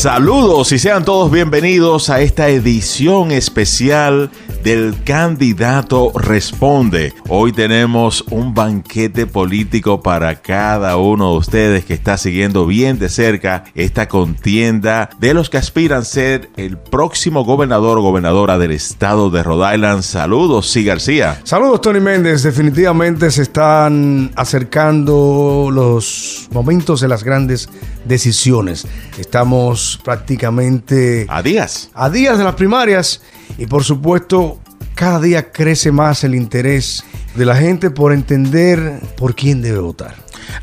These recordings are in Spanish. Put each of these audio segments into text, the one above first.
Saludos y sean todos bienvenidos a esta edición especial del candidato Responde. Hoy tenemos un banquete político para cada uno de ustedes que está siguiendo bien de cerca esta contienda de los que aspiran a ser el próximo gobernador o gobernadora del estado de Rhode Island. Saludos, sí García. Saludos, Tony Méndez. Definitivamente se están acercando los momentos de las grandes decisiones. Estamos prácticamente a días. A días de las primarias y por supuesto cada día crece más el interés de la gente por entender por quién debe votar.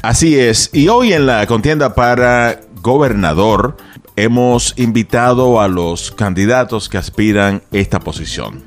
Así es. Y hoy en la contienda para gobernador hemos invitado a los candidatos que aspiran esta posición.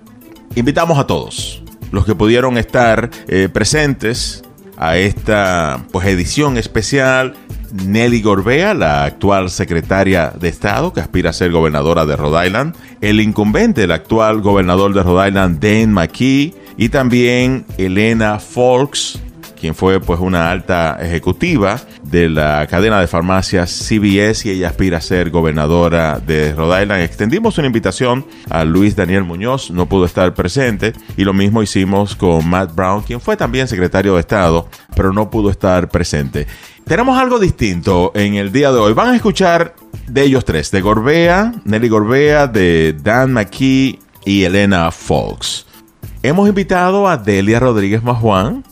Invitamos a todos los que pudieron estar eh, presentes a esta pues, edición especial Nelly Gorbea, la actual secretaria de Estado que aspira a ser gobernadora de Rhode Island, el incumbente, el actual gobernador de Rhode Island, Dan McKee, y también Elena Folks, quien fue pues una alta ejecutiva de la cadena de farmacias CBS y ella aspira a ser gobernadora de Rhode Island. Extendimos una invitación a Luis Daniel Muñoz, no pudo estar presente y lo mismo hicimos con Matt Brown, quien fue también secretario de Estado, pero no pudo estar presente. Tenemos algo distinto en el día de hoy. Van a escuchar de ellos tres, de Gorbea, Nelly Gorbea, de Dan McKee y Elena Fox. Hemos invitado a Delia Rodríguez Majuan,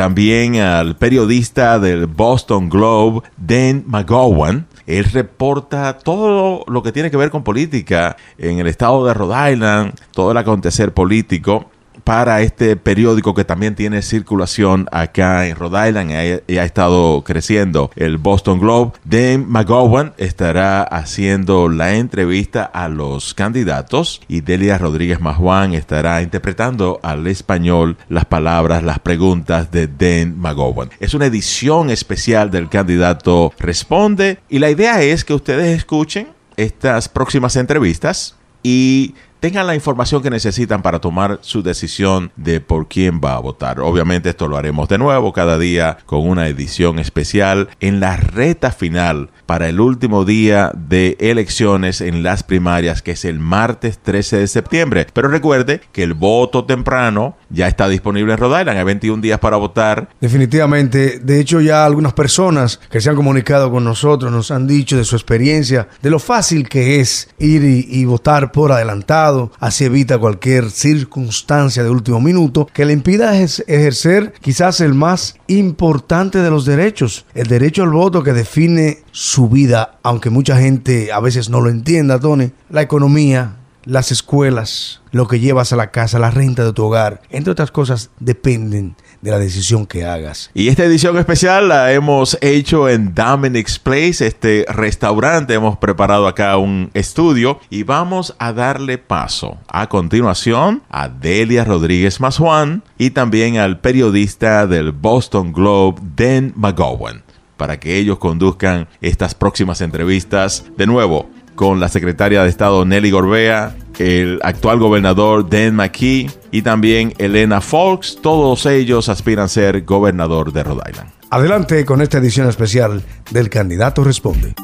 también al periodista del Boston Globe, Dan McGowan. Él reporta todo lo que tiene que ver con política en el estado de Rhode Island, todo el acontecer político para este periódico que también tiene circulación acá en Rhode Island y ha, estado creciendo, el Boston Globe. Dave McGowan estará haciendo la entrevista a los candidatos y Delia Rodríguez Majuan estará interpretando al español las palabras, las preguntas de Dan McGowan. Es una edición especial del candidato Responde y la idea es que ustedes escuchen estas próximas entrevistas y tengan la información que necesitan para tomar su decisión de por quién va a votar. Obviamente esto lo haremos de nuevo cada día con una edición especial en la reta final para el último día de elecciones en las primarias que es el martes 13 de septiembre. Pero recuerde que el voto temprano ya está disponible en Rhode Island. Hay 21 días para votar. Definitivamente. De hecho ya algunas personas que se han comunicado con nosotros nos han dicho de su experiencia, de lo fácil que es ir y, y votar por adelantado así evita cualquier circunstancia de último minuto que le impida ejercer quizás el más importante de los derechos, el derecho al voto que define su vida, aunque mucha gente a veces no lo entienda, Tony, la economía, las escuelas, lo que llevas a la casa, la renta de tu hogar, entre otras cosas, dependen de la decisión que hagas. Y esta edición especial la hemos hecho en Dominic's Place, este restaurante. Hemos preparado acá un estudio y vamos a darle paso a continuación a Delia Rodríguez Mazjuan y también al periodista del Boston Globe, Dan McGowan, para que ellos conduzcan estas próximas entrevistas. De nuevo, con la secretaria de Estado Nelly Gorbea, el actual gobernador Dan McKee y también Elena Fox. Todos ellos aspiran a ser gobernador de Rhode Island. Adelante con esta edición especial del Candidato Responde.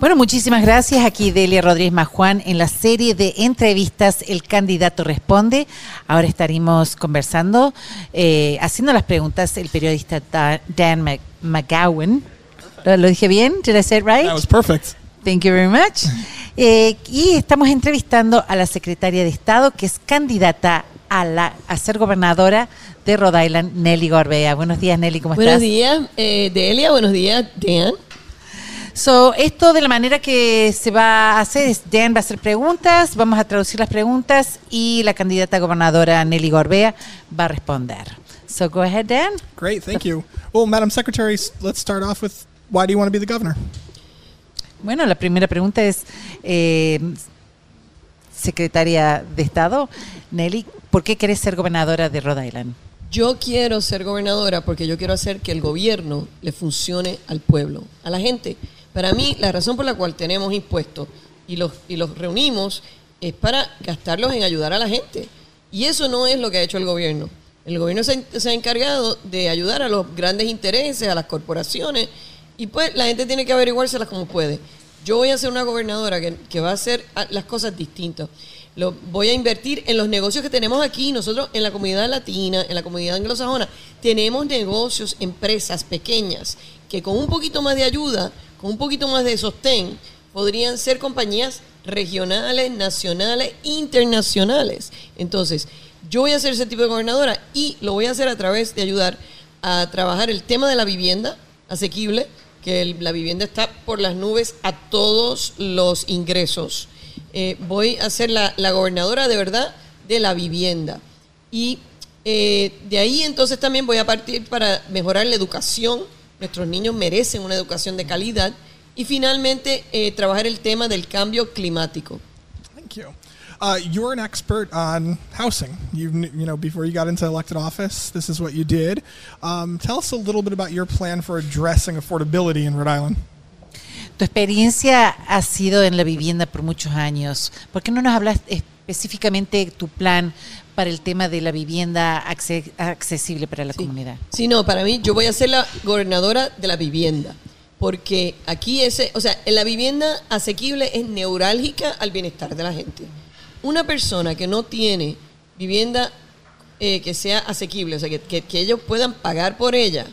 Bueno, muchísimas gracias. Aquí Delia Rodríguez Majuan en la serie de entrevistas El Candidato Responde. Ahora estaremos conversando, eh, haciendo las preguntas el periodista Dan McGowan ¿Lo, dije bien? Did I say it right? That was perfect. Thank you very much. Eh, y estamos entrevistando a la secretaria de Estado, que es candidata a, la, a ser gobernadora de Rhode Island, Nelly Gorbea. Buenos días, Nelly, ¿cómo buenos estás? Buenos días, eh, Delia. Buenos días, Dan. So, esto de la manera que se va a hacer es Dan va a hacer preguntas, vamos a traducir las preguntas y la candidata gobernadora Nelly Gorbea va a responder. So go ahead, Dan. Great, thank you. Well, Madam Secretary, let's start off with why do you want to be the governor? Bueno, la primera pregunta es, eh, secretaria de Estado, Nelly, ¿por qué querés ser gobernadora de Rhode Island? Yo quiero ser gobernadora porque yo quiero hacer que el gobierno le funcione al pueblo, a la gente. Para mí, la razón por la cual tenemos impuestos y los, y los reunimos es para gastarlos en ayudar a la gente. Y eso no es lo que ha hecho el gobierno. El gobierno se, se ha encargado de ayudar a los grandes intereses, a las corporaciones, Y pues la gente tiene que averiguárselas como puede. Yo voy a ser una gobernadora que, que va a hacer ah, las cosas distintas. Lo, voy a invertir en los negocios que tenemos aquí. Nosotros en la comunidad latina, en la comunidad anglosajona, tenemos negocios, empresas pequeñas que con un poquito más de ayuda, con un poquito más de sostén, podrían ser compañías regionales, nacionales, internacionales. Entonces, yo voy a ser ese tipo de gobernadora y lo voy a hacer a través de ayudar a trabajar el tema de la vivienda asequible, que la vivienda está por las nubes a todos los ingresos. Eh, voy a ser la, la gobernadora de verdad de la vivienda. Y eh, de ahí entonces también voy a partir para mejorar la educación. Nuestros niños merecen una educación de calidad. Y finalmente eh, trabajar el tema del cambio climático. Thank you. Uh, you're an expert on housing. You you know before you got into elected office, this is what you did. Um, tell us a little bit about your plan for addressing affordability in Rhode Island. Tu experiencia ha sido en la vivienda por muchos años. ¿Por qué no nos hablas específicamente de tu plan para el tema de la vivienda acce- accesible para la Sí. comunidad? Sí, no, para mí yo voy a ser la gobernadora de la vivienda. Porque aquí ese, o sea, en la vivienda asequible es neurálgica al bienestar de la gente. Una persona que no tiene vivienda eh, que sea asequible, o sea, que, que- que ellos puedan pagar por ella,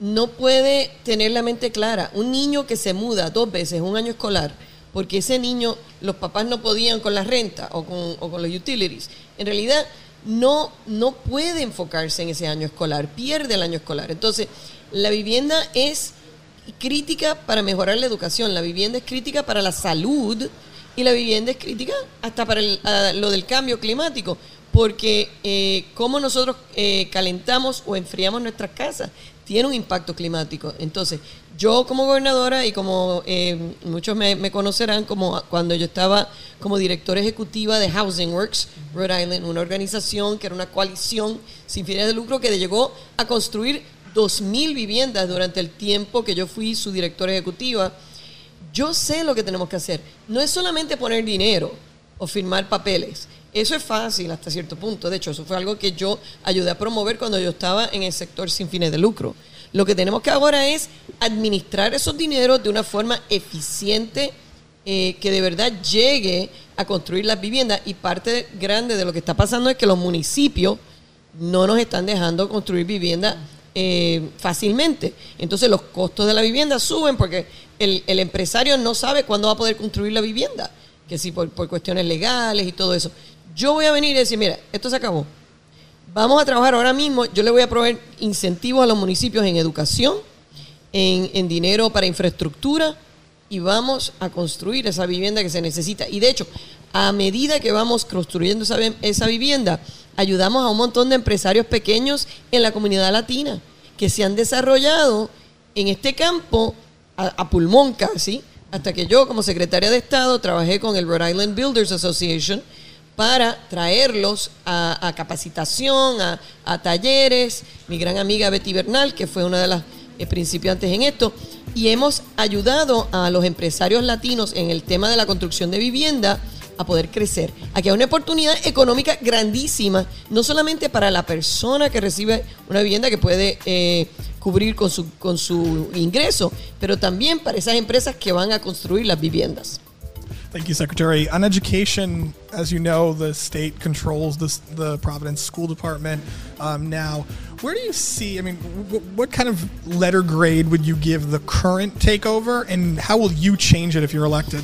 no puede tener la mente clara. Un niño que se muda dos veces un año escolar, porque ese niño, los papás no podían con la renta o con, los utilities, en realidad no, no puede enfocarse en ese año escolar, pierde el año escolar. Entonces, la vivienda es crítica para mejorar la educación, la vivienda es crítica para la salud y la vivienda es crítica hasta para lo del cambio climático, porque eh, cómo nosotros eh, calentamos o enfriamos nuestras casas tiene un impacto climático. Entonces, yo como gobernadora y como eh, muchos me, me conocerán como cuando yo estaba como directora ejecutiva de Housing Works Rhode Island, una organización que era una coalición sin fines de lucro que llegó a construir 2.000 viviendas durante el tiempo que yo fui su directora ejecutiva. Yo sé lo que tenemos que hacer. No es solamente poner dinero o firmar papeles. Eso es fácil hasta cierto punto. De hecho, eso fue algo que yo ayudé a promover cuando yo estaba en el sector sin fines de lucro. Lo que tenemos que ahora es administrar esos dineros de una forma eficiente eh, que de verdad llegue a construir las viviendas. Y parte grande de lo que está pasando es que los municipios no nos están dejando construir vivienda eh, fácilmente. Entonces los costos de la vivienda suben porque el, el empresario no sabe cuándo va a poder construir la vivienda, que si por, por cuestiones legales y todo eso. Yo voy a venir y decir, mira, esto se acabó. Vamos a trabajar ahora mismo. Yo le voy a proveer incentivos a los municipios en educación, en, dinero para infraestructura y vamos a construir esa vivienda que se necesita. Y de hecho, a medida que vamos construyendo esa vivienda, ayudamos a un montón de empresarios pequeños en la comunidad latina que se han desarrollado en este campo a, a pulmón casi, hasta que yo como secretaria de Estado trabajé con el Rhode Island Builders Association para traerlos a, capacitación, a, a talleres. Mi gran amiga Betty Bernal, que fue una de las eh, principiantes en esto, y hemos ayudado a los empresarios latinos en el tema de la construcción de vivienda a poder crecer. Aquí hay una oportunidad económica grandísima, no solamente para la persona que recibe una vivienda que puede eh, cubrir con su, con su ingreso, pero también para esas empresas que van a construir las viviendas. Thank you, Secretary. On education, as you know, the state controls the, the Providence School Department um, now. Where do you see, I mean, w- what kind of letter grade would you give the current takeover, and how will you change it if you're elected?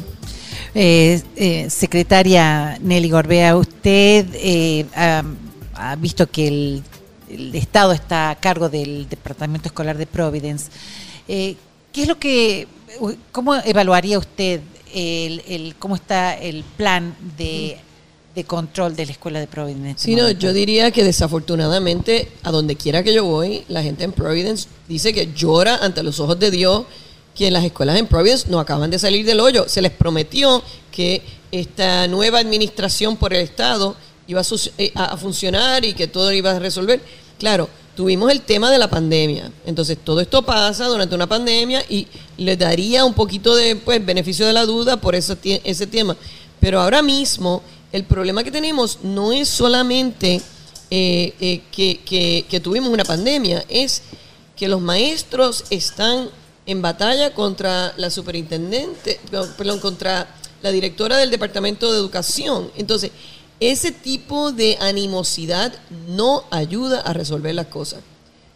Eh, eh, secretaria Nelly Gorbea, usted eh, ha, ha visto que el, el Estado está a cargo del Departamento Escolar de Providence. Eh, ¿Qué es lo que, cómo evaluaría usted el, el- cómo está el plan de, de control de la escuela de Providence? en Sí, no, yo diría que desafortunadamente, a donde quiera que yo voy, la gente en Providence dice que llora ante los ojos de Dios que las escuelas en Providence no acaban de salir del hoyo. Se les prometió que esta nueva administración por el Estado iba a, eh, a- a funcionar y que todo iba a resolver. Claro, tuvimos el tema de la pandemia. Entonces, todo esto pasa durante una pandemia y le daría un poquito de pues, beneficio de la duda por tie- ese tema. Pero ahora mismo, el problema que tenemos no es solamente eh, eh, que, que- que tuvimos una pandemia, es que los maestros están en batalla contra la superintendente, perdón, contra la directora del Departamento de Educación. Entonces, ese tipo de animosidad no ayuda a resolver las cosas.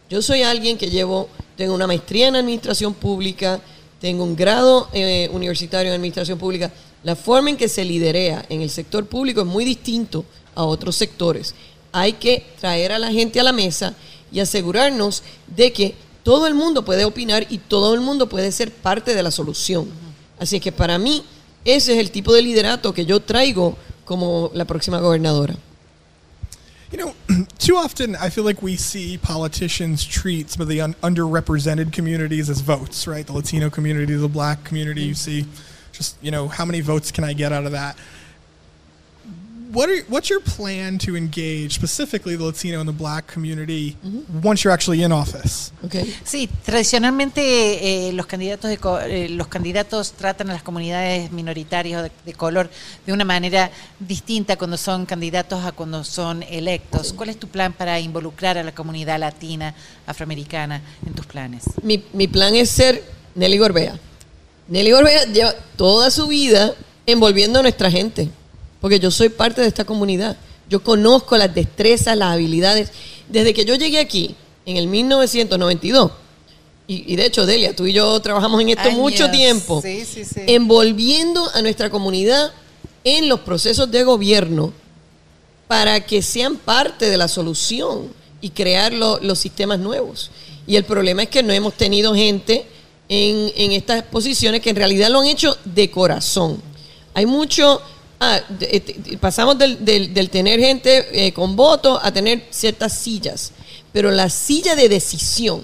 Yo soy alguien que llevo, tengo una maestría en administración pública, tengo un grado eh, universitario en administración pública. La forma en que se liderea en el sector público es muy distinto a otros sectores. Hay que traer a la gente a la mesa y asegurarnos de que todo el mundo puede opinar y todo el mundo puede ser parte de la solución. Así que para mí ese es el tipo de liderato que yo traigo como la próxima gobernadora. You know, too often I feel like we see politicians treat some of the un- underrepresented communities as votes, right? The Latino community, the black community, you see just, you know, how many votes can I get out of that? What are, what's your plan to engage specifically the Latino and the black community once you're actually in office? Okay. Sí, tradicionalmente eh, los candidatos de co- eh, los candidatos tratan a las comunidades minoritarias de, de color de una manera distinta cuando son candidatos a cuando son electos. ¿Cuál es tu plan para involucrar a la comunidad latina, afroamericana en tus planes? Mi, mi plan es ser Nelly Gorbea. Nelly Gorbea lleva toda su vida envolviendo a nuestra gente, porque yo soy parte de esta comunidad. Yo conozco las destrezas, las habilidades. Desde que yo llegué aquí, en el 1992, y, y de hecho, Delia, tú y yo trabajamos en esto Años. mucho tiempo, Sí, sí, sí. envolviendo a nuestra comunidad en los procesos de gobierno para que sean parte de la solución y crear lo- los sistemas nuevos. Y el problema es que no hemos tenido gente en, en estas posiciones que en realidad lo han hecho de corazón. Hay mucho... de- pasamos del, del- del tener gente eh, con voto a tener ciertas sillas, pero la silla de decisión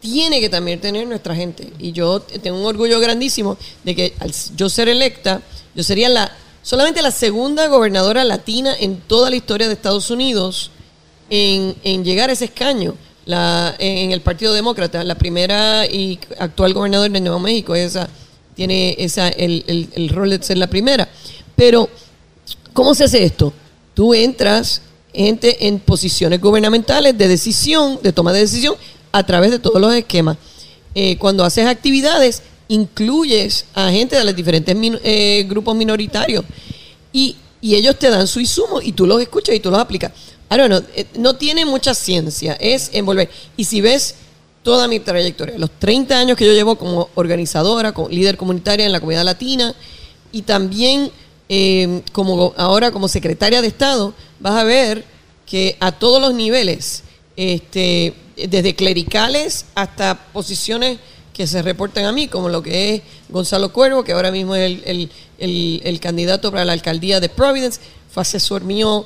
tiene que también tener nuestra gente. Y yo tengo un orgullo grandísimo de que al yo ser electa, yo sería la solamente la segunda gobernadora latina en toda la historia de Estados Unidos en, en llegar a ese escaño. La, en el Partido Demócrata, la primera y actual gobernadora de Nuevo México, esa tiene esa el, el- el rol de ser la primera. Pero, ¿cómo se hace esto? Tú entras gente en posiciones gubernamentales de decisión, de toma de decisión, a través de todos los esquemas. Eh, cuando haces actividades, incluyes a gente de los diferentes eh, grupos minoritarios y, y ellos te dan su insumo y tú los escuchas y tú los aplicas. Don't know, eh, no tiene mucha ciencia, es envolver. Y si ves toda mi trayectoria, los 30 años que yo llevo como organizadora, como líder comunitaria en la comunidad latina y también eh, como ahora como secretaria de Estado, vas a ver que a todos los niveles, este, desde clericales hasta posiciones que se reportan a mí, como lo que es Gonzalo Cuervo, que ahora mismo es el, el- el- candidato para la alcaldía de Providence, fue asesor mío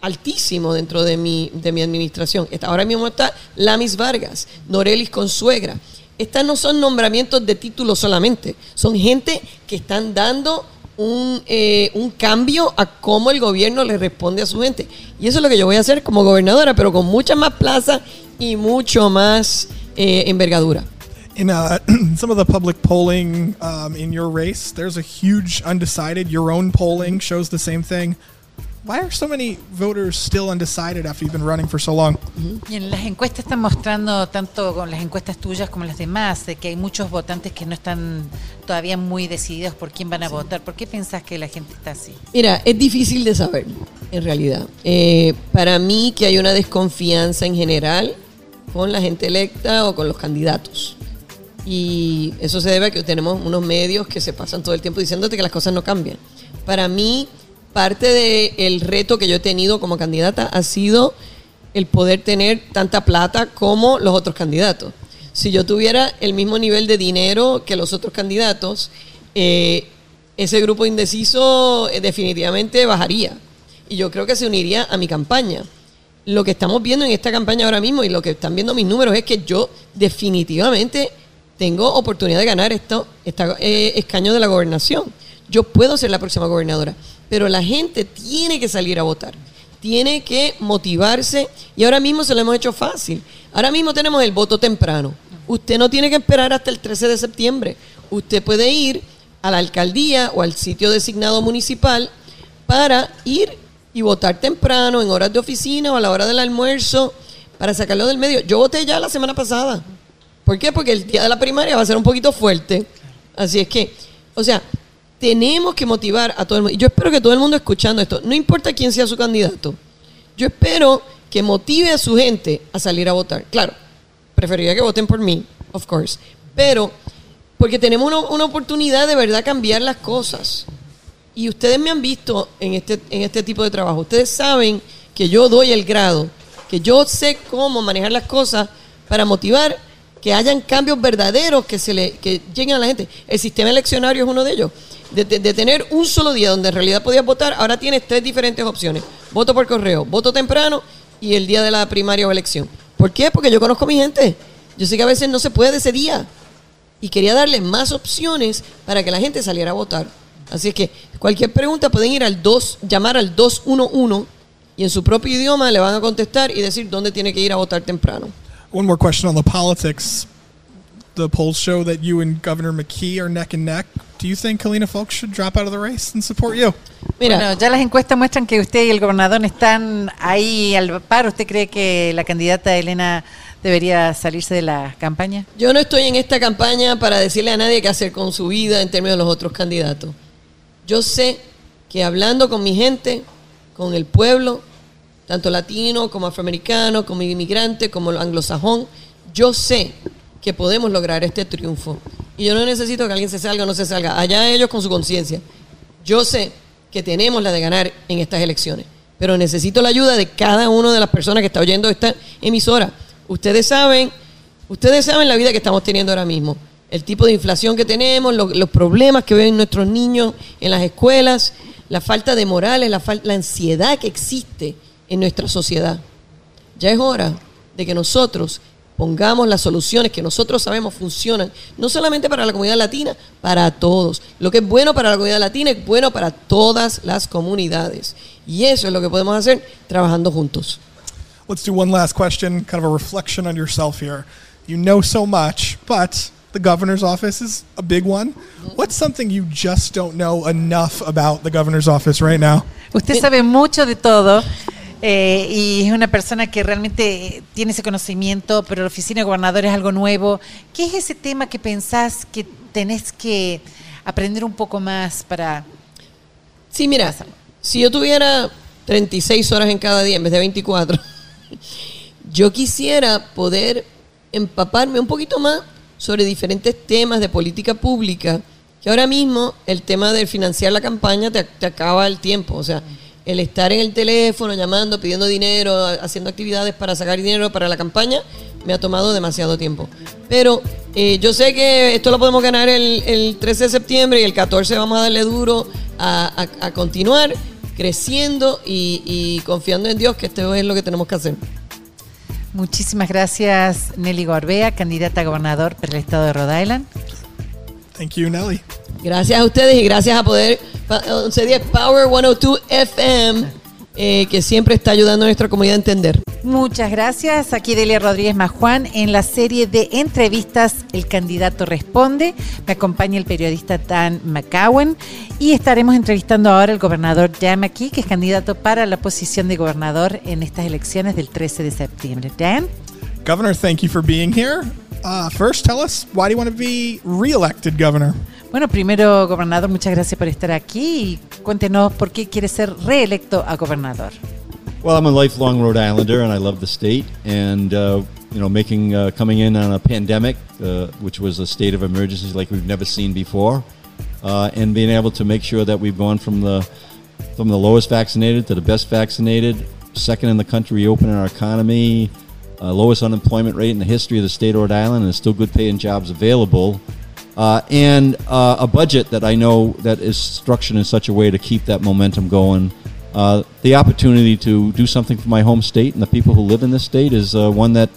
altísimo dentro de mi, de mi administración. Ahora mismo está Lamis Vargas, Norelis Consuegra. Estas no son nombramientos de título solamente, son gente que están dando un, eh, un cambio a cómo el gobierno le responde a su gente. Y eso es lo que yo voy a hacer como gobernadora, pero con muchas más plazas y mucho más eh, envergadura. In uh, some of the public polling um, in your race, there's a huge undecided. Your own polling shows the same thing. Why are so many voters still undecided after you've been running for so long? Y en las encuestas están mostrando, tanto con las encuestas tuyas como las demás, de que hay muchos votantes que no están todavía muy decididos por quién van a votar. ¿Por qué pensás que la gente está así? Mira, es difícil de saber, en realidad. Eh, para mí que hay una desconfianza en general con la gente electa o con los candidatos. Y eso se debe a que tenemos unos medios que se pasan todo el tiempo diciéndote que las cosas no cambian. Para mí, parte del reto que yo he tenido como candidata ha sido el poder tener tanta plata como los otros candidatos. Si yo tuviera el mismo nivel de dinero que los otros candidatos, eh, ese grupo indeciso eh, definitivamente bajaría. Y yo creo que se uniría a mi campaña. Lo que estamos viendo en esta campaña ahora mismo y lo que están viendo mis números es que yo definitivamente tengo oportunidad de ganar esto, esta, eh, escaño de la gobernación. Yo puedo ser la próxima gobernadora, pero la gente tiene que salir a votar, tiene que motivarse y ahora mismo se lo hemos hecho fácil. Ahora mismo tenemos el voto temprano. Usted no tiene que esperar hasta el 13 de septiembre. Usted puede ir a la alcaldía o al sitio designado municipal para ir y votar temprano, en horas de oficina o a la hora del almuerzo, para sacarlo del medio. Yo voté ya la semana pasada. ¿Por qué? Porque el día de la primaria va a ser un poquito fuerte. Así es que, o sea, tenemos que motivar a todo el mundo. Y yo espero que todo el mundo escuchando esto, no importa quién sea su candidato, yo espero que motive a su gente a salir a votar. Claro, preferiría que voten por mí, of course, pero porque tenemos una, una oportunidad de verdad cambiar las cosas. Y ustedes me han visto en este, en este tipo de trabajo. Ustedes saben que yo doy el grado, que yo sé cómo manejar las cosas para motivar que hayan cambios verdaderos que se le que lleguen a la gente. El sistema eleccionario es uno de ellos. De, de- tener un solo día donde en realidad podías votar, ahora tienes tres diferentes opciones. Voto por correo, voto temprano y el día de la primaria o elección. ¿Por qué? Porque yo conozco a mi gente. Yo sé que a veces no se puede ese día. Y quería darles más opciones para que la gente saliera a votar. Así es que cualquier pregunta pueden ir al 2, llamar al 211 y en su propio idioma le van a contestar y decir dónde tiene que ir a votar temprano. One more question on the politics. The polls show that you and Governor McKee are neck and neck. Do you think Kalina Folks should drop out of the race and support you? Mira, Bueno, ya las encuestas muestran que usted y el gobernador están ahí al par. ¿Usted cree que la candidata Elena debería salirse de la campaña? yo no estoy en esta campaña para decirle a nadie qué hacer con su vida en términos de los otros candidatos. Yo sé que hablando con mi gente, con el pueblo, tanto latino como afroamericano, como inmigrante, como anglosajón, yo sé que podemos lograr este triunfo. Y yo no necesito que alguien se salga o no se salga. Allá ellos con su conciencia. Yo sé que tenemos la de ganar en estas elecciones. Pero necesito la ayuda de cada una de las personas que está oyendo esta emisora. Ustedes saben, ustedes saben la vida que estamos teniendo ahora mismo. El tipo de inflación que tenemos, lo- los problemas que ven nuestros niños en las escuelas, la falta de morales, la, la ansiedad que existe en nuestra sociedad. Ya es hora de que nosotros pongamos las soluciones que nosotros sabemos funcionan, no solamente para la comunidad latina, para todos. Lo que es bueno para la comunidad latina es bueno para todas las comunidades. Y eso es lo que podemos hacer trabajando juntos. Let's do one last question, kind of a reflection on yourself here. You know so much, but the governor's office is a big one. What's something you just don't know enough about the governor's office right now? Usted sabe mucho de todo eh, y es una persona que realmente tiene ese conocimiento, pero la oficina de gobernador es algo nuevo. ¿Qué es ese tema que pensás que tenés que aprender un poco más para... Sí, mira, si yo tuviera 36 horas en cada día en vez de 24, yo quisiera poder empaparme un poquito más sobre diferentes temas de política pública, que ahora mismo el tema de financiar la campaña te, te acaba el tiempo, o sea, el estar en el teléfono llamando, pidiendo dinero, haciendo actividades para sacar dinero para la campaña, me ha tomado demasiado tiempo. Pero eh, yo sé que esto lo podemos ganar el, el 13 de septiembre y el 14 vamos a darle duro a, a- a continuar creciendo y, y confiando en Dios que esto es lo que tenemos que hacer. Muchísimas gracias, Nelly Gorbea, candidata a gobernador por el estado de Rhode Island. Thank you, Nelly. Gracias a ustedes y gracias a Poder 1110 Power 102 FM, eh, que siempre está ayudando a nuestra comunidad a entender. Muchas gracias. Aquí Delia Rodríguez Majuan en la serie de entrevistas El candidato responde. Me acompaña el periodista Dan McCowan y estaremos entrevistando ahora al gobernador Dan McKee, que es candidato para la posición de gobernador en estas elecciones del 13 de septiembre. Dan. Governor, thank you for being here. Uh, first, tell us why do you want to be reelected governor? Bueno, primero, gobernador, muchas gracias por estar aquí y cuéntenos por qué quiere ser reelecto a gobernador. Well, I'm a lifelong Rhode Islander, and I love the state. And uh, you know, making uh, coming in on a pandemic, uh, which was a state of emergency like we've never seen before, uh, and being able to make sure that we've gone from the from the lowest vaccinated to the best vaccinated, second in the country reopening our economy, uh, lowest unemployment rate in the history of the state of Rhode Island, and still good paying jobs available. Uh, and uh, a budget that I know that is structured in such a way to keep that momentum going. Uh, the opportunity to do something for my home state and the people who live in this state is uh, one that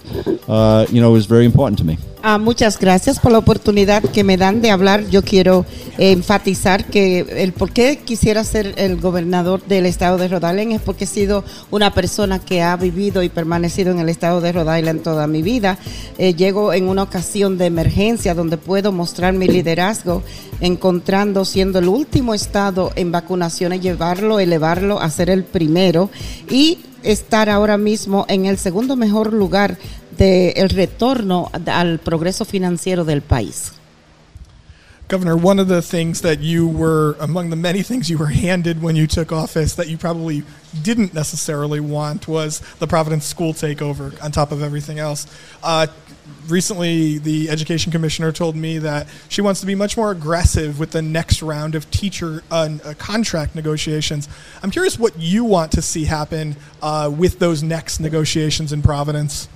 uh, you know is very important to me. Ah, muchas gracias por la oportunidad que me dan de hablar. Yo quiero eh, enfatizar que el por qué quisiera ser el gobernador del estado de Rhode Island es porque he sido una persona que ha vivido y permanecido en el estado de Rhode Island toda mi vida. Eh, llego en una ocasión de emergencia donde puedo mostrar mi liderazgo, encontrando siendo el último estado en vacunaciones, llevarlo, elevarlo a ser el primero y estar ahora mismo en el segundo mejor lugar de el retorno al progreso financiero del país. Governor, one of the things that you were, among the many things you were handed when you took office that you probably didn't necessarily want was the Providence school takeover on top of everything else. Uh, recently, the education commissioner told me that she wants to be much more aggressive with the next round of teacher uh, uh, contract negotiations. I'm curious what you want to see happen uh, with those next negotiations in Providence.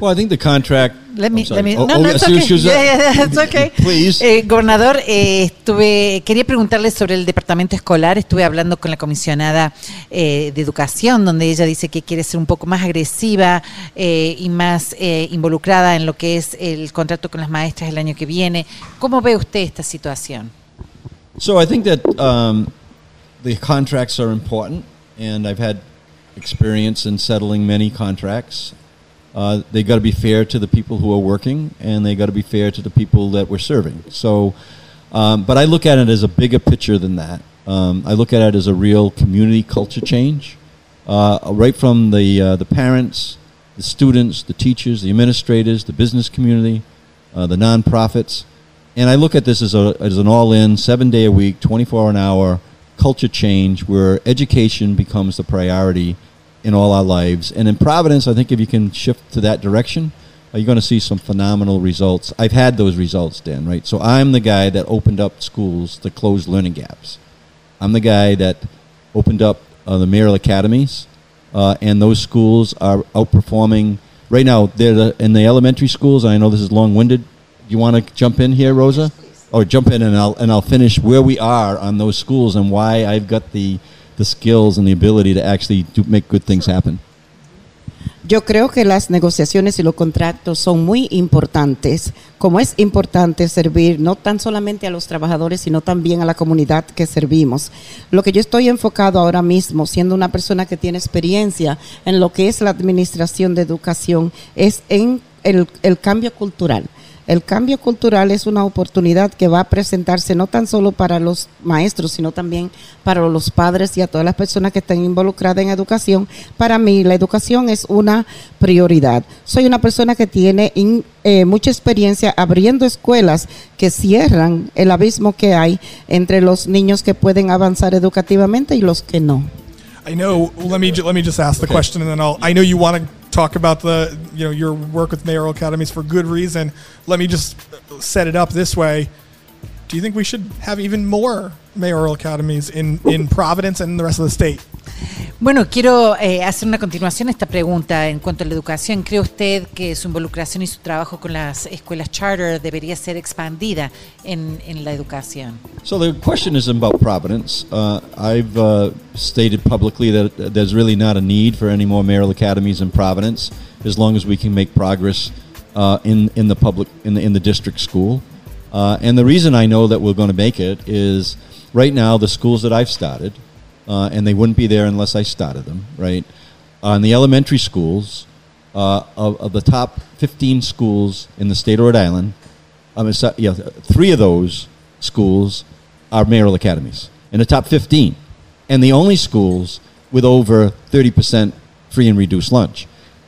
Well, I think the contract. Let me, I'm sorry. let me, Oh, no, oh, no, it's okay. Yeah, yeah, it's okay. Please. Eh, gobernador, eh, estuve, quería preguntarle sobre el departamento escolar. Estuve hablando con la comisionada eh, de educación, donde ella dice que quiere ser un poco más agresiva y más eh, involucrada en lo que es el contrato con las maestras el año que viene. ¿Cómo ve usted esta situación? So I think that um, the contracts are important, and I've had experience in settling many contracts. Uh, they got to be fair to the people who are working, and they got to be fair to the people that we're serving. So, um, but I look at it as a bigger picture than that. Um, I look at it as a real community culture change, uh, right from the uh, the parents, the students, the teachers, the administrators, the business community, uh, the nonprofits, and I look at this as a as an all-in, seven day a week, twenty four an hour culture change where education becomes the priority in all our lives. And in Providence, I think if you can shift to that direction, uh, you're going to see some phenomenal results. I've had those results, Dan. Right. So I'm the guy that opened up schools to close learning gaps. I'm the guy that opened up uh, the mayoral academies, uh, and those schools are outperforming. Right now, they're the, in the elementary schools. I know this is long-winded. You want to jump in here, Rosa? Or jump in, and I'll and I'll finish where we are on those schools and why I've got the the skills and the ability to actually make good things happen. Yo creo que las negociaciones y los contratos son muy importantes, como es importante servir no tan solamente a los trabajadores, sino también a la comunidad que servimos. Lo que yo estoy enfocado ahora mismo, siendo una persona que tiene experiencia en lo que es la administración de educación, es en el cambio cultural. El cambio cultural es una oportunidad que va a presentarse no tan solo para los maestros, sino también para los padres y a todas las personas que están involucradas en educación. Para mí, la educación es una prioridad. Soy una persona que tiene in- eh, mucha experiencia abriendo escuelas que cierran el abismo que hay entre los niños que pueden avanzar educativamente y los que no. I know. Let me let me just ask the question, and then I'll. I know you want to talk about the you know your work with mayoral academies for good reason. Let me just set it up this way. Do you think we should have even more mayoral academies in in Providence and the rest of the state? Bueno, quiero eh, hacer una continuación a esta pregunta en cuanto a la educación. ¿Cree usted que su involucración y su trabajo con las escuelas charter debería ser expandida en, la educación? So the question is about Providence. Uh, I've uh, stated publicly that there's really not a need for any more mayoral academies in Providence, as long as we can make progress uh, in the public in the district school. Uh, and the reason I know that we're going to make it is right now the schools that I've started, uh, and they wouldn't be there unless I started them. Right, on the elementary schools, uh, of, of the top 15 schools in the state of Rhode Island, so, yeah, three of those schools are mayoral academies in the top 15, and the only schools with over 30% free and reduced lunch.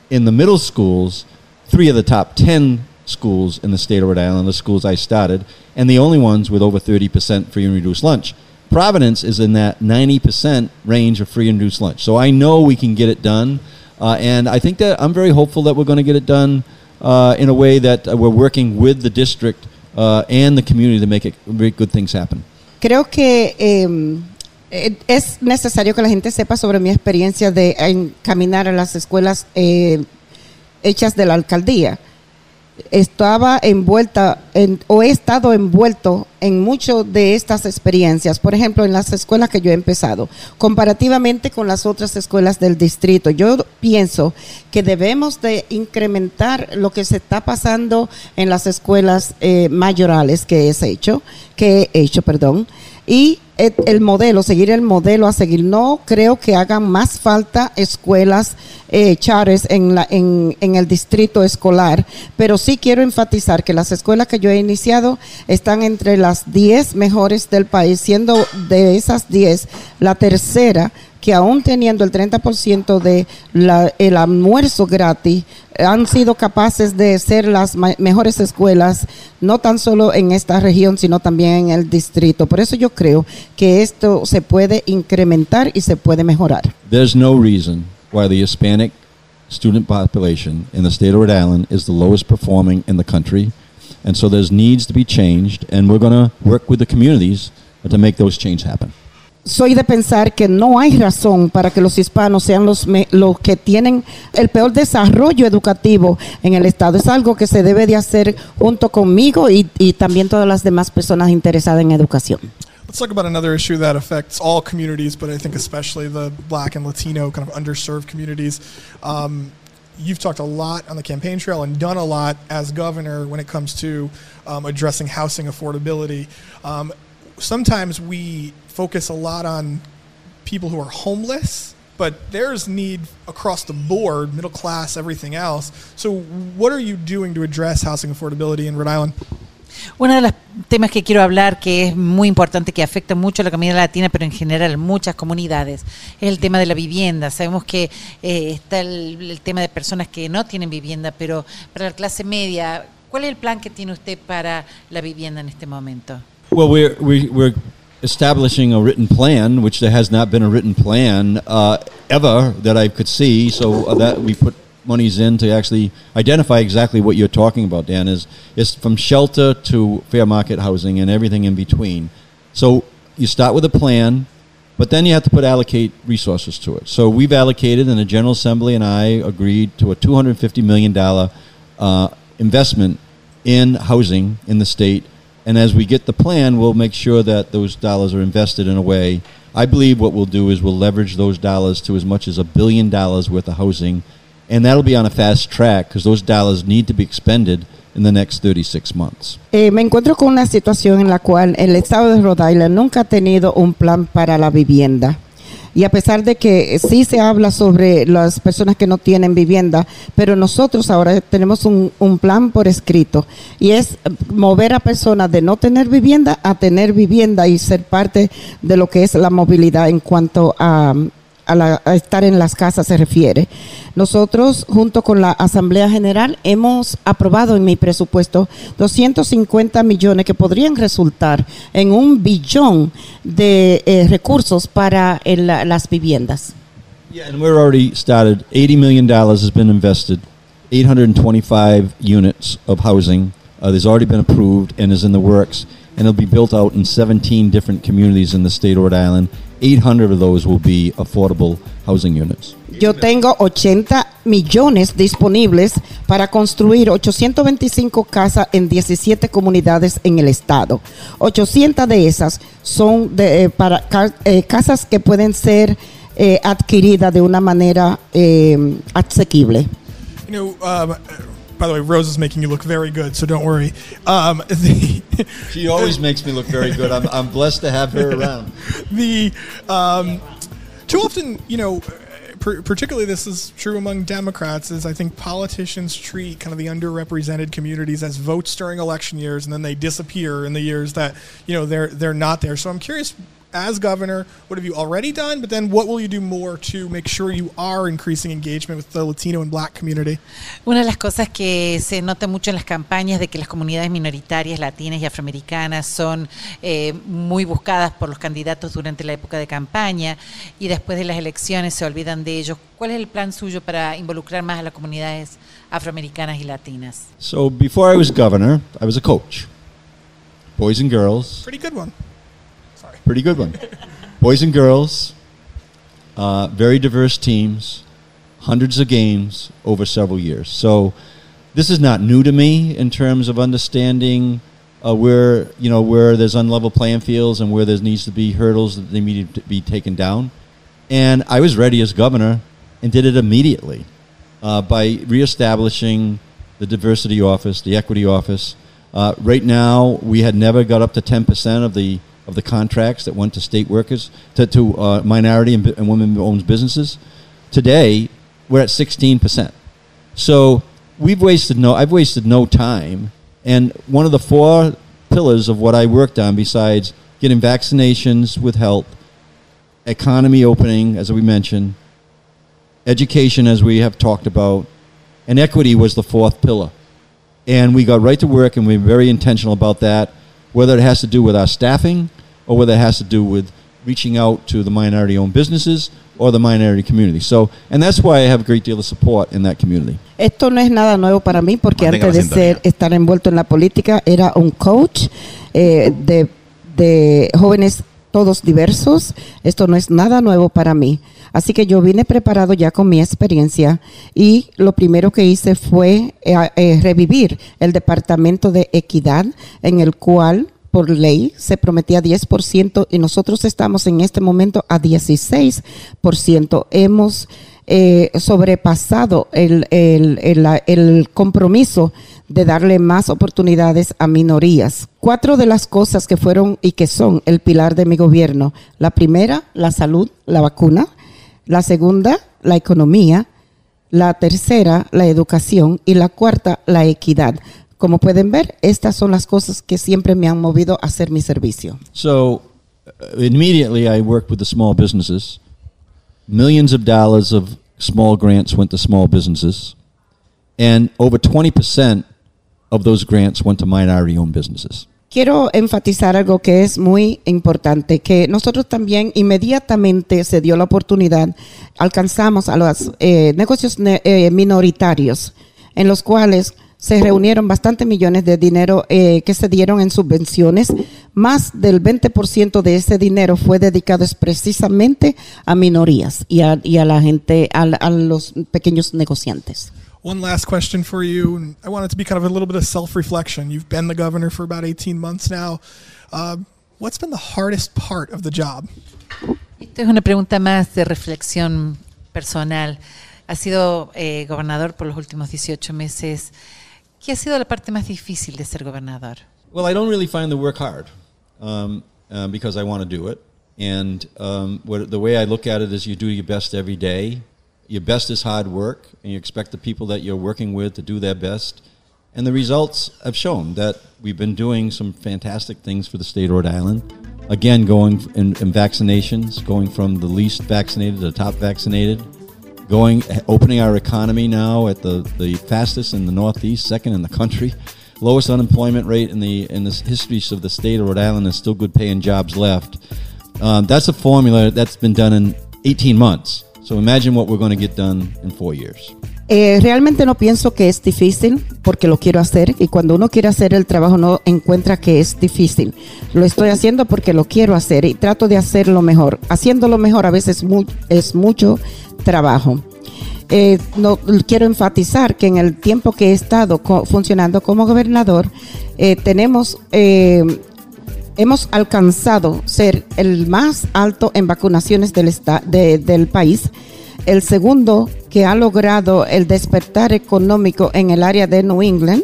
In the middle schools, three of the top 10 schools in the state of Rhode Island, the schools I started, and the only ones with over 30% free and reduced lunch. Providence is in that 90% range of free and reduced lunch. So I know we can get it done. Uh, and I think that I'm very hopeful that we're going to get it done uh, in a way that uh, we're working with the district uh, and the community to make it make good things happen. Creo que eh, es necesario que la gente sepa sobre mi experiencia de encaminar a las escuelas eh, hechas de la alcaldía. Estaba envuelta en, o he estado envuelto en muchas de estas experiencias, por ejemplo, en las escuelas que yo he empezado, comparativamente con las otras escuelas del distrito. Yo pienso que debemos de incrementar lo que se está pasando en las escuelas eh, mayorales que es hecho, que he hecho, perdón, y el, el modelo, seguir el modelo a seguir. No creo que hagan más falta escuelas eh, charters en, la, en, en el distrito escolar, pero sí quiero enfatizar que las escuelas que yo he iniciado están entre las 10 mejores del país, siendo de esas 10 la tercera que aún teniendo el 30% de la, el almuerzo gratis, han sido capaces de ser las mejores escuelas, no tan solo en esta región, sino también en el distrito. Por eso yo creo que esto se puede incrementar y se puede mejorar. There's no reason why the Hispanic student population in the state of Rhode Island is the lowest performing in the country. And so there's needs to be changed, and we're going to work with the communities to make those changes happen. Soy de pensar que no hay razón para que los hispanos sean los, me- los que tienen el peor desarrollo educativo en el Estado. Es algo que se debe de hacer junto conmigo y, y también todas las demás personas interesadas en educación. Let's talk about another issue that affects all communities, but I think especially the black and Latino kind of underserved communities. Um, you've talked a lot on the campaign trail and done a lot as governor when it comes to um, addressing housing affordability. Um, sometimes we focus a lot on people who are homeless, but there's need across the board, middle class, everything else. So, what are you doing to address housing affordability in Rhode Island? Uno de los temas que quiero hablar, que es muy importante, que afecta mucho a la comunidad latina, pero en general muchas comunidades, es el tema de la vivienda. Sabemos que eh, está el, el tema de personas que no tienen vivienda, pero para la clase media, ¿cuál es el plan que tiene usted para la vivienda en este momento? Well, we're, we, we're establishing a written plan, which there has not been a written plan uh, ever that I could see. So uh, that we put monies in to actually identify exactly what you're talking about, Dan, is, is from shelter to fair market housing and everything in between. So you start with a plan, but then you have to put allocate resources to it. So we've allocated, and the General Assembly and I agreed to a $250 million uh, investment in housing in the state. And as we get the plan, we'll make sure that those dollars are invested in a way. I believe what we'll do is we'll leverage those dollars to as much as a billion dollars worth of housing. And that'll be on a fast track because those dollars need to be expended in the next 36 months. Eh, me encuentro con una situación en la cual el estado de Rhode Island nunca ha tenido un plan para la vivienda. Y a pesar de que sí se habla sobre las personas que no tienen vivienda, pero nosotros ahora tenemos un, plan por escrito. Y es mover a personas de no tener vivienda a tener vivienda y ser parte de lo que es la movilidad en cuanto a, a, la- a estar en las casas se refiere. Nosotros, junto con la Asamblea General, hemos aprobado en mi presupuesto 250 millones que podrían resultar en un billón de eh, recursos para el- las viviendas. Yeah, and we're already started. $80 million has been invested, 825 units of housing. Uh, there's already been approved and is in the works, and it'll be built out in 17 different communities in the state of Rhode Island. 800 of those will be affordable housing units. Yo tengo 80 millones disponibles para construir 825 casas en 17 comunidades en el estado. 800 de esas son de, eh, para eh, casas que pueden ser eh, adquiridas de una manera eh, asequible. You know, um, by the way, Rose is making you look very good, so don't worry. Um, the, She always makes me look very good. I'm, I'm blessed to have her around. the um, too often, you know, particularly this is true among Democrats, is I think politicians treat kind of the underrepresented communities as votes during election years, and then they disappear in the years that you know they're they're not there. So I'm curious. As governor, what have you already done? But then, what will you do more to make sure you are increasing engagement with the Latino and Black community? Una de las cosas que se nota mucho en las campañas de que las comunidades minoritarias latinas y afroamericanas son eh, muy buscadas por los candidatos durante la época de campaña y después de las elecciones se olvidan de ellos. ¿Cuál es el plan suyo para involucrar más a las comunidades afroamericanas y latinas? So before I was governor, I was a coach. Boys and girls, Pretty good one. Pretty good one. Boys and girls, uh, very diverse teams, hundreds of games over several years. So this is not new to me in terms of understanding uh, where you know where there's unlevel playing fields and where there needs to be hurdles that they need to be taken down. And I was ready as governor and did it immediately uh, by reestablishing the diversity office, the equity office. Uh, right now, we had never got up to 10% of the of the contracts that went to state workers, to, to uh, minority and, and women-owned businesses. Today, we're at 16%. So we've wasted no, I've wasted no time. And one of the four pillars of what I worked on, besides getting vaccinations with health, economy opening, as we mentioned, education, as we have talked about, and equity was the fourth pillar. And we got right to work, and we're very intentional about that, whether it has to do with our staffing or whether it has to do with reaching out to the minority owned businesses or the minority community. So, and that's why I have a great deal of support in that community. Esto no es nada nuevo para mí porque Mantenga antes de ser estar envuelto en la política era un coach eh, de, de jóvenes todos diversos. Esto no es nada nuevo para mí. Así que yo vine preparado ya con mi experiencia y lo primero que hice fue eh, eh, revivir el Departamento de Equidad en el cual por ley se prometía 10% y nosotros estamos en este momento a 16%. Hemos eh, sobrepasado el, compromiso de darle más oportunidades a minorías. Cuatro de las cosas que fueron y que son el pilar de mi gobierno. La primera, la salud, la vacuna. La segunda, la economía. La tercera, la educación. Y la cuarta, la equidad. Como pueden ver, estas son las cosas que siempre me han movido a hacer mi servicio. So, uh, immediately I worked with the small businesses. Millions of dollars of small grants went to small businesses, and over 20% of those grants went to minority owned businesses. Quiero enfatizar algo que es muy importante, que nosotros también inmediatamente se dio la oportunidad, alcanzamos a los eh, negocios ne- eh, minoritarios, en los cuales se reunieron bastantes millones de dinero eh, que se dieron en subvenciones. Más del 20% de ese dinero fue dedicado precisamente a minorías y a, y a la gente, a, a los pequeños negociantes. One last question for you, and I want it to be kind of a little bit of self-reflection. You've been the governor for about 18 months now. Uh, what's been the hardest part of the job? Esta es una pregunta más de reflexión personal. Ha sido eh, gobernador por los últimos 18 meses. ¿Qué ha sido la parte más difícil de ser gobernador? Well, I don't really find the work hard um, uh, because I want to do it. And um, what, the way I look at it is you do your best every day. Your best is hard work, and you expect the people that you're working with to do their best. And the results have shown that we've been doing some fantastic things for the state of Rhode Island. Again, going in, in vaccinations, going from the least vaccinated to the top vaccinated, going opening our economy now at the, the fastest in the Northeast, second in the country, lowest unemployment rate in the in the history of the state of Rhode Island, and still good paying jobs left. Um, that's a formula that's been done in 18 months. So imagine what we're going to get done in four years. Eh, realmente no pienso que es difícil porque lo quiero hacer y cuando uno quiere hacer el trabajo no encuentra que es difícil. Lo estoy haciendo porque lo quiero hacer y trato de hacerlo mejor. Haciéndolo mejor a veces es mucho trabajo. Eh, no, quiero enfatizar que en el tiempo que he estado co- funcionando como gobernador, eh, tenemos eh, hemos alcanzado ser el más alto en vacunaciones del, del país, el segundo que ha logrado el despertar económico en el área de New England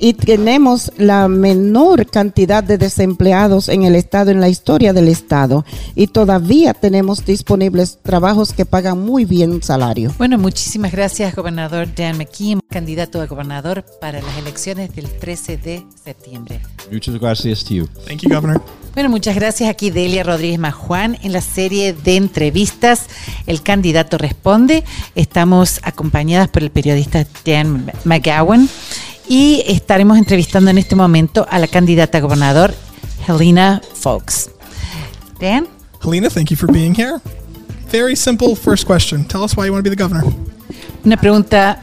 y tenemos la menor cantidad de desempleados en el estado, en la historia del estado, y todavía tenemos disponibles trabajos que pagan muy bien salario. Bueno, muchísimas gracias, gobernador Dan McKeon, candidato a gobernador para las elecciones del 13 de septiembre. Muchas gracias to you. Thank you, Governor. Bueno, muchas gracias aquí Delia Rodríguez Majuan en la serie de entrevistas El candidato responde. Estamos acompañadas por el periodista Dan McGowan y estaremos entrevistando en este momento a la candidata a gobernador Helena Fox. Dan, Helena, thank you for being here. Very simple first question. Tell us why you want to be the governor. una pregunta,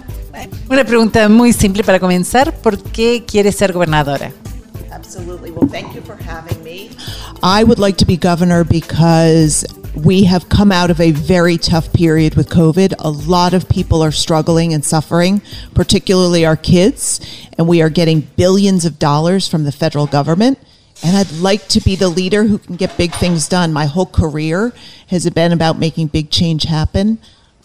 una pregunta muy simple para comenzar. ¿Por qué quieres ser gobernadora? Absolutely. Well, thank you for having me. I would like to be governor because we have come out of a very tough period with COVID. A lot of people are struggling and suffering, particularly our kids, and we are getting billions of dollars from the federal government. And I'd like to be the leader who can get big things done. My whole career has been about making big change happen.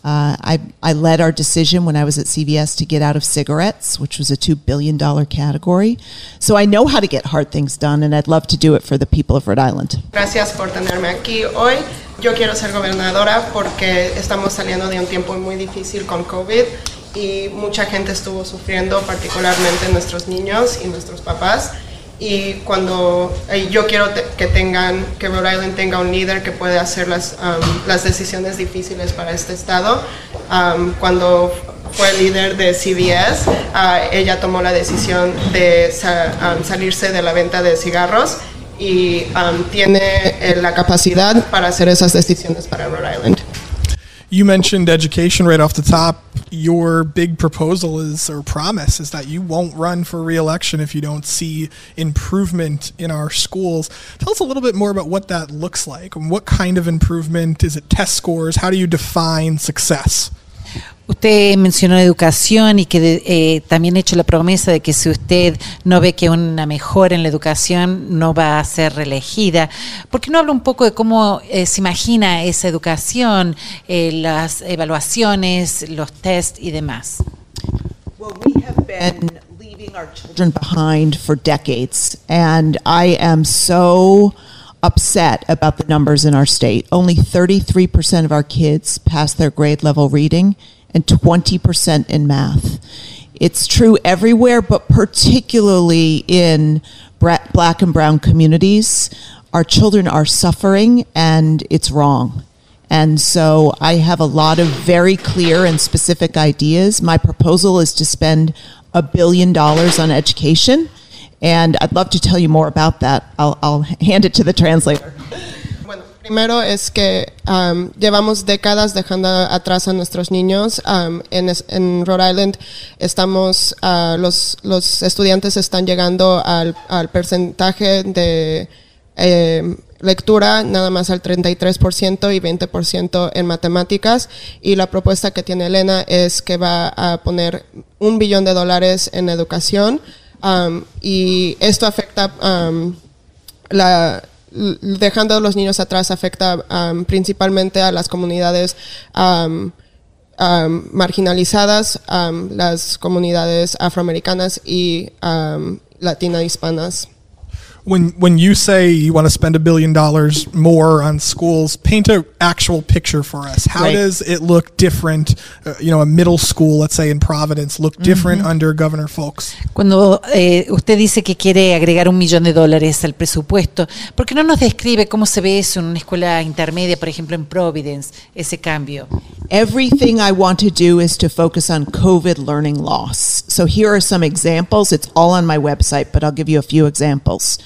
Uh, I, I led our decision when I was at CVS to get out of cigarettes, which was a $2 billion category. So I know how to get hard things done, and I'd love to do it for the people of Rhode Island. Gracias por tenerme aquí hoy. Yo quiero ser gobernadora porque estamos saliendo de un tiempo muy difícil con COVID y mucha gente estuvo sufriendo, particularmente nuestros niños y nuestros papás. y cuando eh, yo quiero que tengan que Rhode Island tenga un líder que puede hacer las, um, las decisiones difíciles para este estado um, cuando fue líder de CBS uh, ella tomó la decisión de um, salirse de la venta de cigarros y tiene eh, la capacidad para hacer esas decisiones para Rhode Island you mentioned education right off the top. Your big proposal is or promise is that you won't run for reelection if you don't see improvement in our schools. Tell us a little bit more about what that looks like and what kind of improvement is it test scores? How do you define success? Usted mencionó educación y que eh, también ha hecho la promesa de que si usted no ve que una mejora en la educación no va a ser reelegida. ¿Por qué no habla un poco de cómo eh, se imagina esa educación, eh, las evaluaciones, los test y demás? Well, we have been leaving our children behind for decades, and I am so upset about the numbers in our state. Only 33% of our kids pass their grade level reading and 20% in math. It's true everywhere, but particularly in black and brown communities. Our children are suffering and it's wrong. And so I have a lot of very clear and specific ideas. My proposal is to spend a billion dollars on education. And I'd love to tell you more about that. I'll, I'll hand it to the translator. Primero es que um, llevamos décadas dejando atrás a nuestros niños. Um, en, Rhode Island estamos, uh, los, los, estudiantes están llegando al, al porcentaje de eh, lectura nada más al 33% y 20% en matemáticas. Y la propuesta que tiene Elena es que va a poner un billón de dólares en educación. Um, y esto afecta la dejando a los niños atrás afecta um, principalmente a las comunidades um, um, marginalizadas, las comunidades afroamericanas y latina hispanas. When when you say you want to spend a billion dollars more on schools, paint an actual picture for us. How right. does it look different? Uh, you know, a middle school, let's say in Providence, look different mm -hmm. under Governor Folks. Cuando eh, usted dice que quiere agregar un millón de dólares al presupuesto, ¿por qué no nos describe cómo se ve eso en una escuela intermedia, por ejemplo en Providence, ese cambio? Everything I want to do is to focus on COVID learning loss. So here are some examples. It's all on my website, but I'll give you a few examples.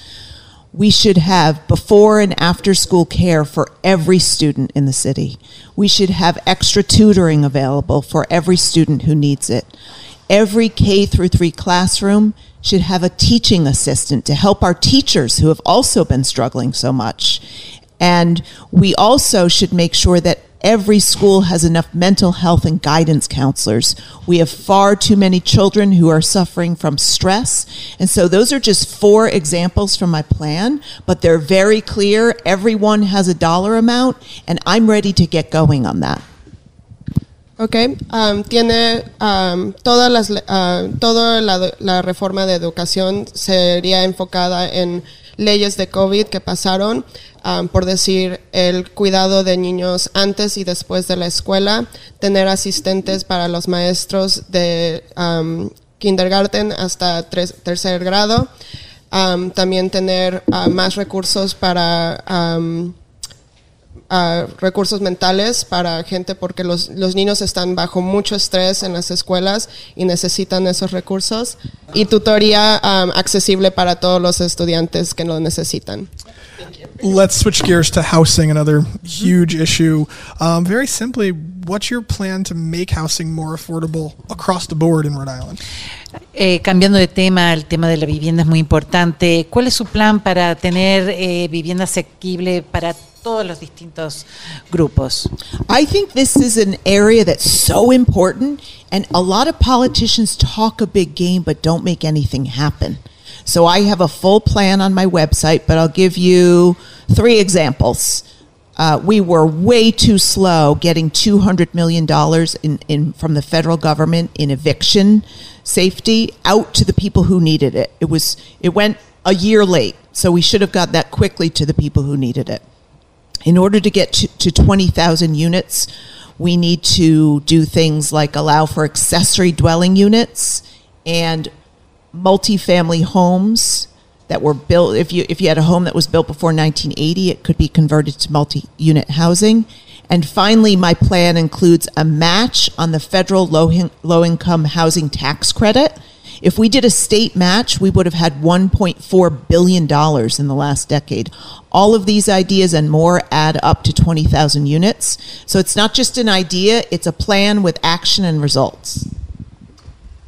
We should have before and after school care for every student in the city. We should have extra tutoring available for every student who needs it. Every K through 3 classroom should have a teaching assistant to help our teachers who have also been struggling so much. And we also should make sure that every school has enough mental health and guidance counselors. We have far too many children who are suffering from stress. And so those are just four examples from my plan, but they're very clear. Everyone has a dollar amount, and I'm ready to get going on that. Ok, um, tiene um, todas las, uh, toda la, la reforma de educación sería enfocada en leyes de COVID que pasaron, um, por decir, el cuidado de niños antes y después de la escuela, tener asistentes para los maestros de um, kindergarten hasta tercer grado, um, también tener uh, más recursos para recursos mentales para gente porque los, los, niños están bajo mucho estrés en las escuelas y necesitan esos recursos y tutoría um, accesible para todos los estudiantes que lo necesitan. Let's switch gears to housing, another huge issue. Um, very simply, what's your plan to make housing more affordable across the board in Rhode Island? Eh, cambiando de tema, el tema de la vivienda es muy importante. ¿Cuál es su plan para tener eh, vivienda asequible para todos los distintos grupos. I think this is an area that's so important, and a lot of politicians talk a big game but don't make anything happen. So I have a full plan on my website, but I'll give you three examples. Uh, we were way too slow getting $200 million in, in, from the federal government in eviction safety out to the people who needed it. It was it went a year late, so we should have got that quickly to the people who needed it. In order to get to, to 20,000 units, we need to do things like allow for accessory dwelling units and multifamily homes that were built. If you if you had a home that was built before 1980, it could be converted to multi-unit housing. And finally, my plan includes a match on the federal low low income housing tax credit. If we did a state match, we would have had $1.4 billion in the last decade. All of these ideas and more add up to 20,000 units. So it's not just an idea, it's a plan with action and results.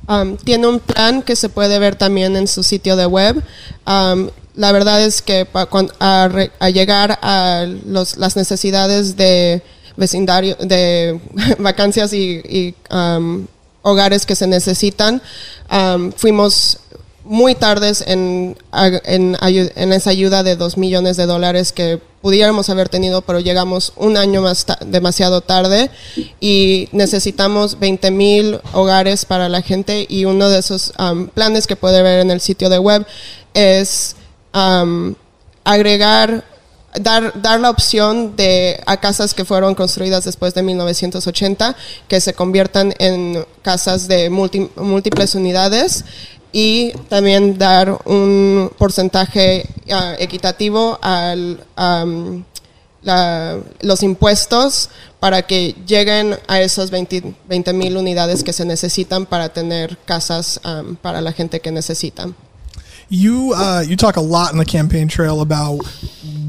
Um, tiene un plan que se puede ver también en su sitio de web. Um, la verdad es que a, a llegar a los, las necesidades de vecindario, de vacancias y, y um, hogares que se necesitan. fuimos muy tardes en, en, esa ayuda de dos millones de dólares que pudiéramos haber tenido, pero llegamos un año más demasiado tarde y necesitamos 20 mil hogares para la gente y uno de esos planes que puede ver en el sitio de web es agregar dar, dar la opción de a casas que fueron construidas después de 1980 que se conviertan en casas de múltiples unidades y también dar un porcentaje ah, equitativo a los impuestos para que lleguen a esas 20 mil unidades que se necesitan para tener casas para la gente que necesitan. You uh, you talk a lot in the campaign trail about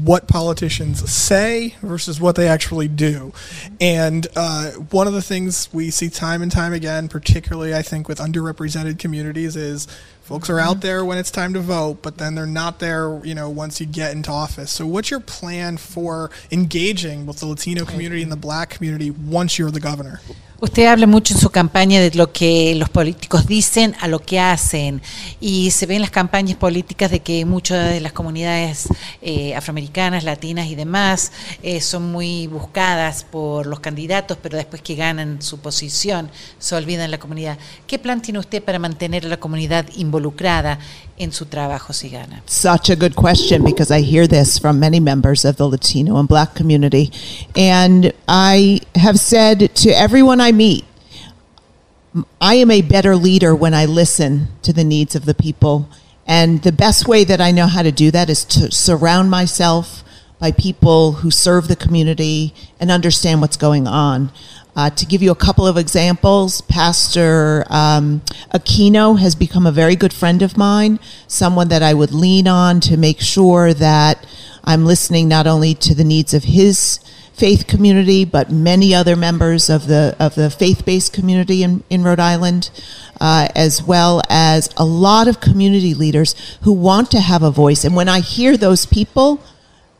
what politicians say versus what they actually do, and uh, one of the things we see time and time again, particularly I think with underrepresented communities, is folks are out there when it's time to vote, but then they're not there, you know, once you get into office. So, what's your plan for engaging with the Latino community and the Black community once you're the governor? Usted habla mucho en su campaña de lo que los políticos dicen a lo que hacen y se ven las campañas políticas de que muchas de las comunidades eh, afroamericanas, latinas y demás eh, son muy buscadas por los candidatos, pero después que ganan su posición se olvidan la comunidad. ¿Qué plan tiene usted para mantener a la comunidad involucrada en su trabajo si gana? Such a good question because I hear this from many members of the Latino and Black community, and I have said to everyone I meet, I am a better leader when I listen to the needs of the people. And the best way that I know how to do that is to surround myself by people who serve the community and understand what's going on. Uh, to give you a couple of examples, Pastor um, Aquino has become a very good friend of mine, someone that I would lean on to make sure that I'm listening not only to the needs of his faith community, but many other members of the of the faith based community in, in Rhode Island, uh, as well as a lot of community leaders who want to have a voice. And when I hear those people,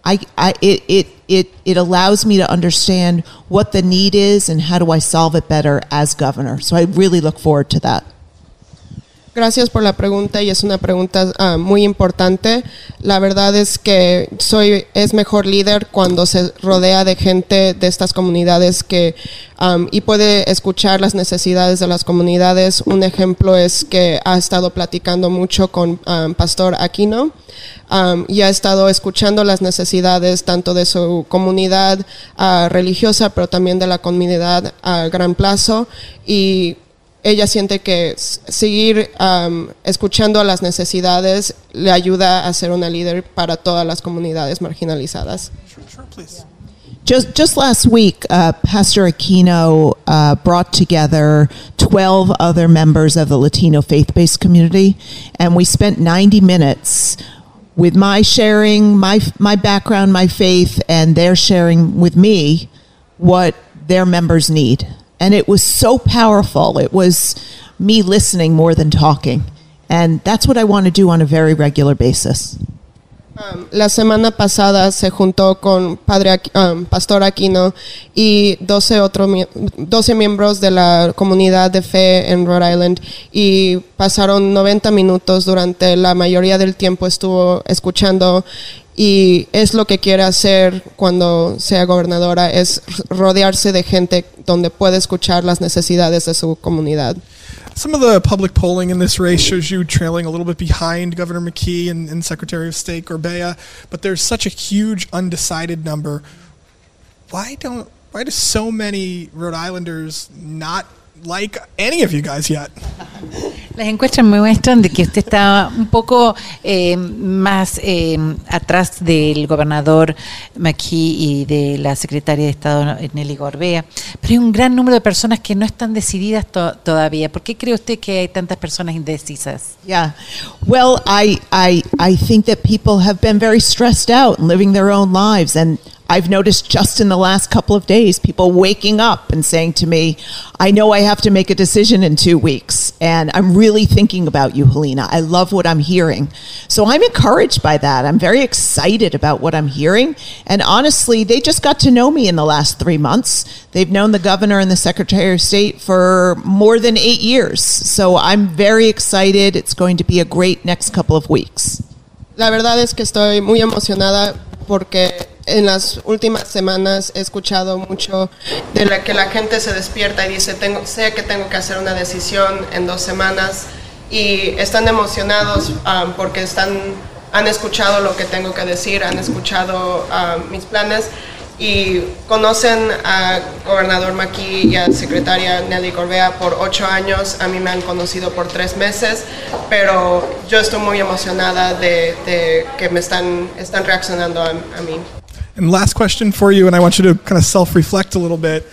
I, I it, it it it allows me to understand what the need is and how do I solve it better as governor. So I really look forward to that. Gracias por la pregunta y es una pregunta uh, muy importante. La verdad es que soy es mejor líder cuando se rodea de gente de estas comunidades que y puede escuchar las necesidades de las comunidades. Un ejemplo es que ha estado platicando mucho con Pastor Aquino y ha estado escuchando las necesidades tanto de su comunidad uh, religiosa, pero también de la comunidad a gran plazo y ella siente que seguir um, escuchando a las necesidades le ayuda a ser una líder para todas las comunidades marginalizadas. sure, Just, just last week, uh, Pastor Aquino uh, brought together 12 other members of the Latino faith based community, and we spent 90 minutes with my sharing my, my background, my faith, and their sharing with me what their members need and it was so powerful. It was me listening more than talking. And that's what I want to do on a very regular basis. Um, la semana pasada se juntó con Padre um, Pastor Aquino y 12, otro, 12 miembros de la comunidad de fe en Rhode Island y pasaron 90 minutos durante la mayoría del tiempo estuvo escuchando y es lo que quiere hacer cuando sea gobernadora, es rodearse de gente donde puede escuchar las necesidades de su comunidad. Some of the public polling in this race shows you trailing a little bit behind Governor McKee and, and Secretary of State Gorbea, but there's such a huge undecided number. Why don't why do so many Rhode Islanders not like any of you guys yet? Las encuestas me muestran de que usted está un poco eh, más eh, atrás del gobernador McKee y de la secretaria de Estado Nelly Gorbea, pero hay un gran número de personas que no están decididas to todavía. ¿Por qué cree usted que hay tantas personas indecisas? Yeah. Well, I, I, I think that people have been very stressed out and living their own lives. And I've noticed just in the last couple of days, people waking up and saying to me, I know I have to make a decision in two weeks. And I'm really thinking about you, Helena. I love what I'm hearing. So I'm encouraged by that. I'm very excited about what I'm hearing. And honestly, they just got to know me in the last three months. They've known the governor and the secretary of state for more than eight years. So I'm very excited. It's going to be a great next couple of weeks. La verdad es que estoy muy emocionada porque en las últimas semanas he escuchado mucho de la que la gente se despierta y dice, tengo, sé que tengo que hacer una decisión en dos semanas y están emocionados um, porque están, han escuchado lo que tengo que decir, han escuchado um, mis planes y conocen a gobernador Maki y a secretaria Nelly Corbea por ocho años, a mí me han conocido por tres meses, pero yo estoy muy emocionada de, que me están, están reaccionando a mí. And last question for you, and I want you to kind of self reflect a little bit.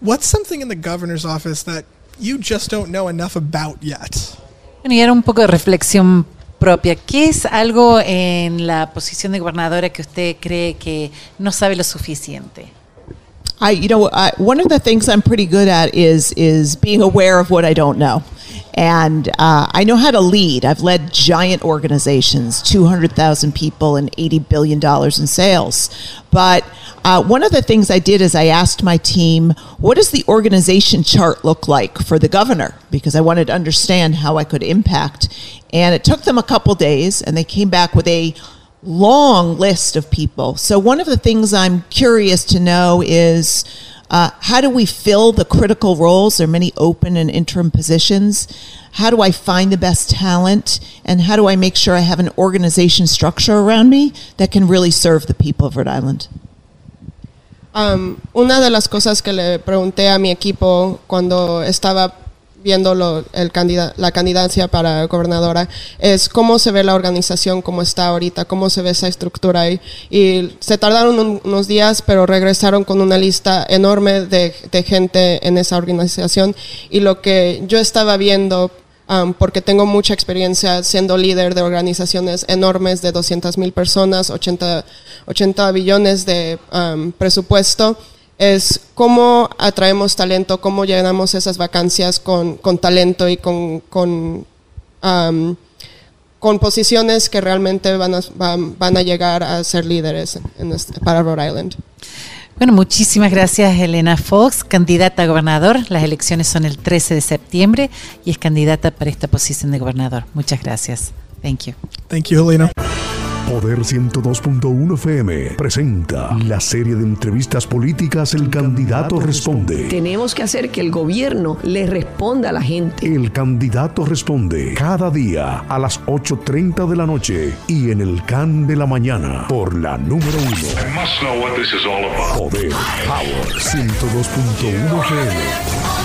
What's something in the governor's office that you just don't know enough about yet? Bueno, y era un poco de reflexión propia. ¿Qué es algo en la posición de gobernadora que usted cree que no sabe lo suficiente? I, you know, I, one of the things I'm pretty good at is is being aware of what I don't know, and uh, I know how to lead. I've led giant organizations, 200,000 people and 80 billion dollars in sales. But uh, one of the things I did is I asked my team, "What does the organization chart look like for the governor?" Because I wanted to understand how I could impact. And it took them a couple days, and they came back with a long list of people. So, one of the things I'm curious to know is uh, how do we fill the critical roles? There are many open and interim positions. How do I find the best talent? And how do I make sure I have an organization structure around me that can really serve the people of Rhode Island? Um, una de las cosas que le pregunté a mi equipo cuando estaba viendo lo, el candida, la candidacia para gobernadora, es cómo se ve la organización, cómo está ahorita, cómo se ve esa estructura ahí. Y se tardaron un, unos días, pero regresaron con una lista enorme de, gente en esa organización. Y lo que yo estaba viendo, um, porque tengo mucha experiencia siendo líder de organizaciones enormes de 200 mil personas, 80, 80 billones de presupuesto, es cómo atraemos talento, cómo llenamos esas vacancias con, con talento y con, con, um, con, posiciones que realmente van a, van, van a llegar a ser líderes en este, para Rhode Island. Bueno, muchísimas gracias Elena Fox, candidata a gobernador. Las elecciones son el 13 de septiembre y es candidata para esta posición de gobernador. Muchas gracias. Thank you. Thank you, Helena. Poder 102.1 FM presenta la serie de entrevistas políticas El Candidato Responde. Tenemos que hacer que el gobierno le responda a la gente. El Candidato Responde cada día a las 8.30 de la noche y en el CAN de la mañana por la número uno. Poder Power 102.1 FM.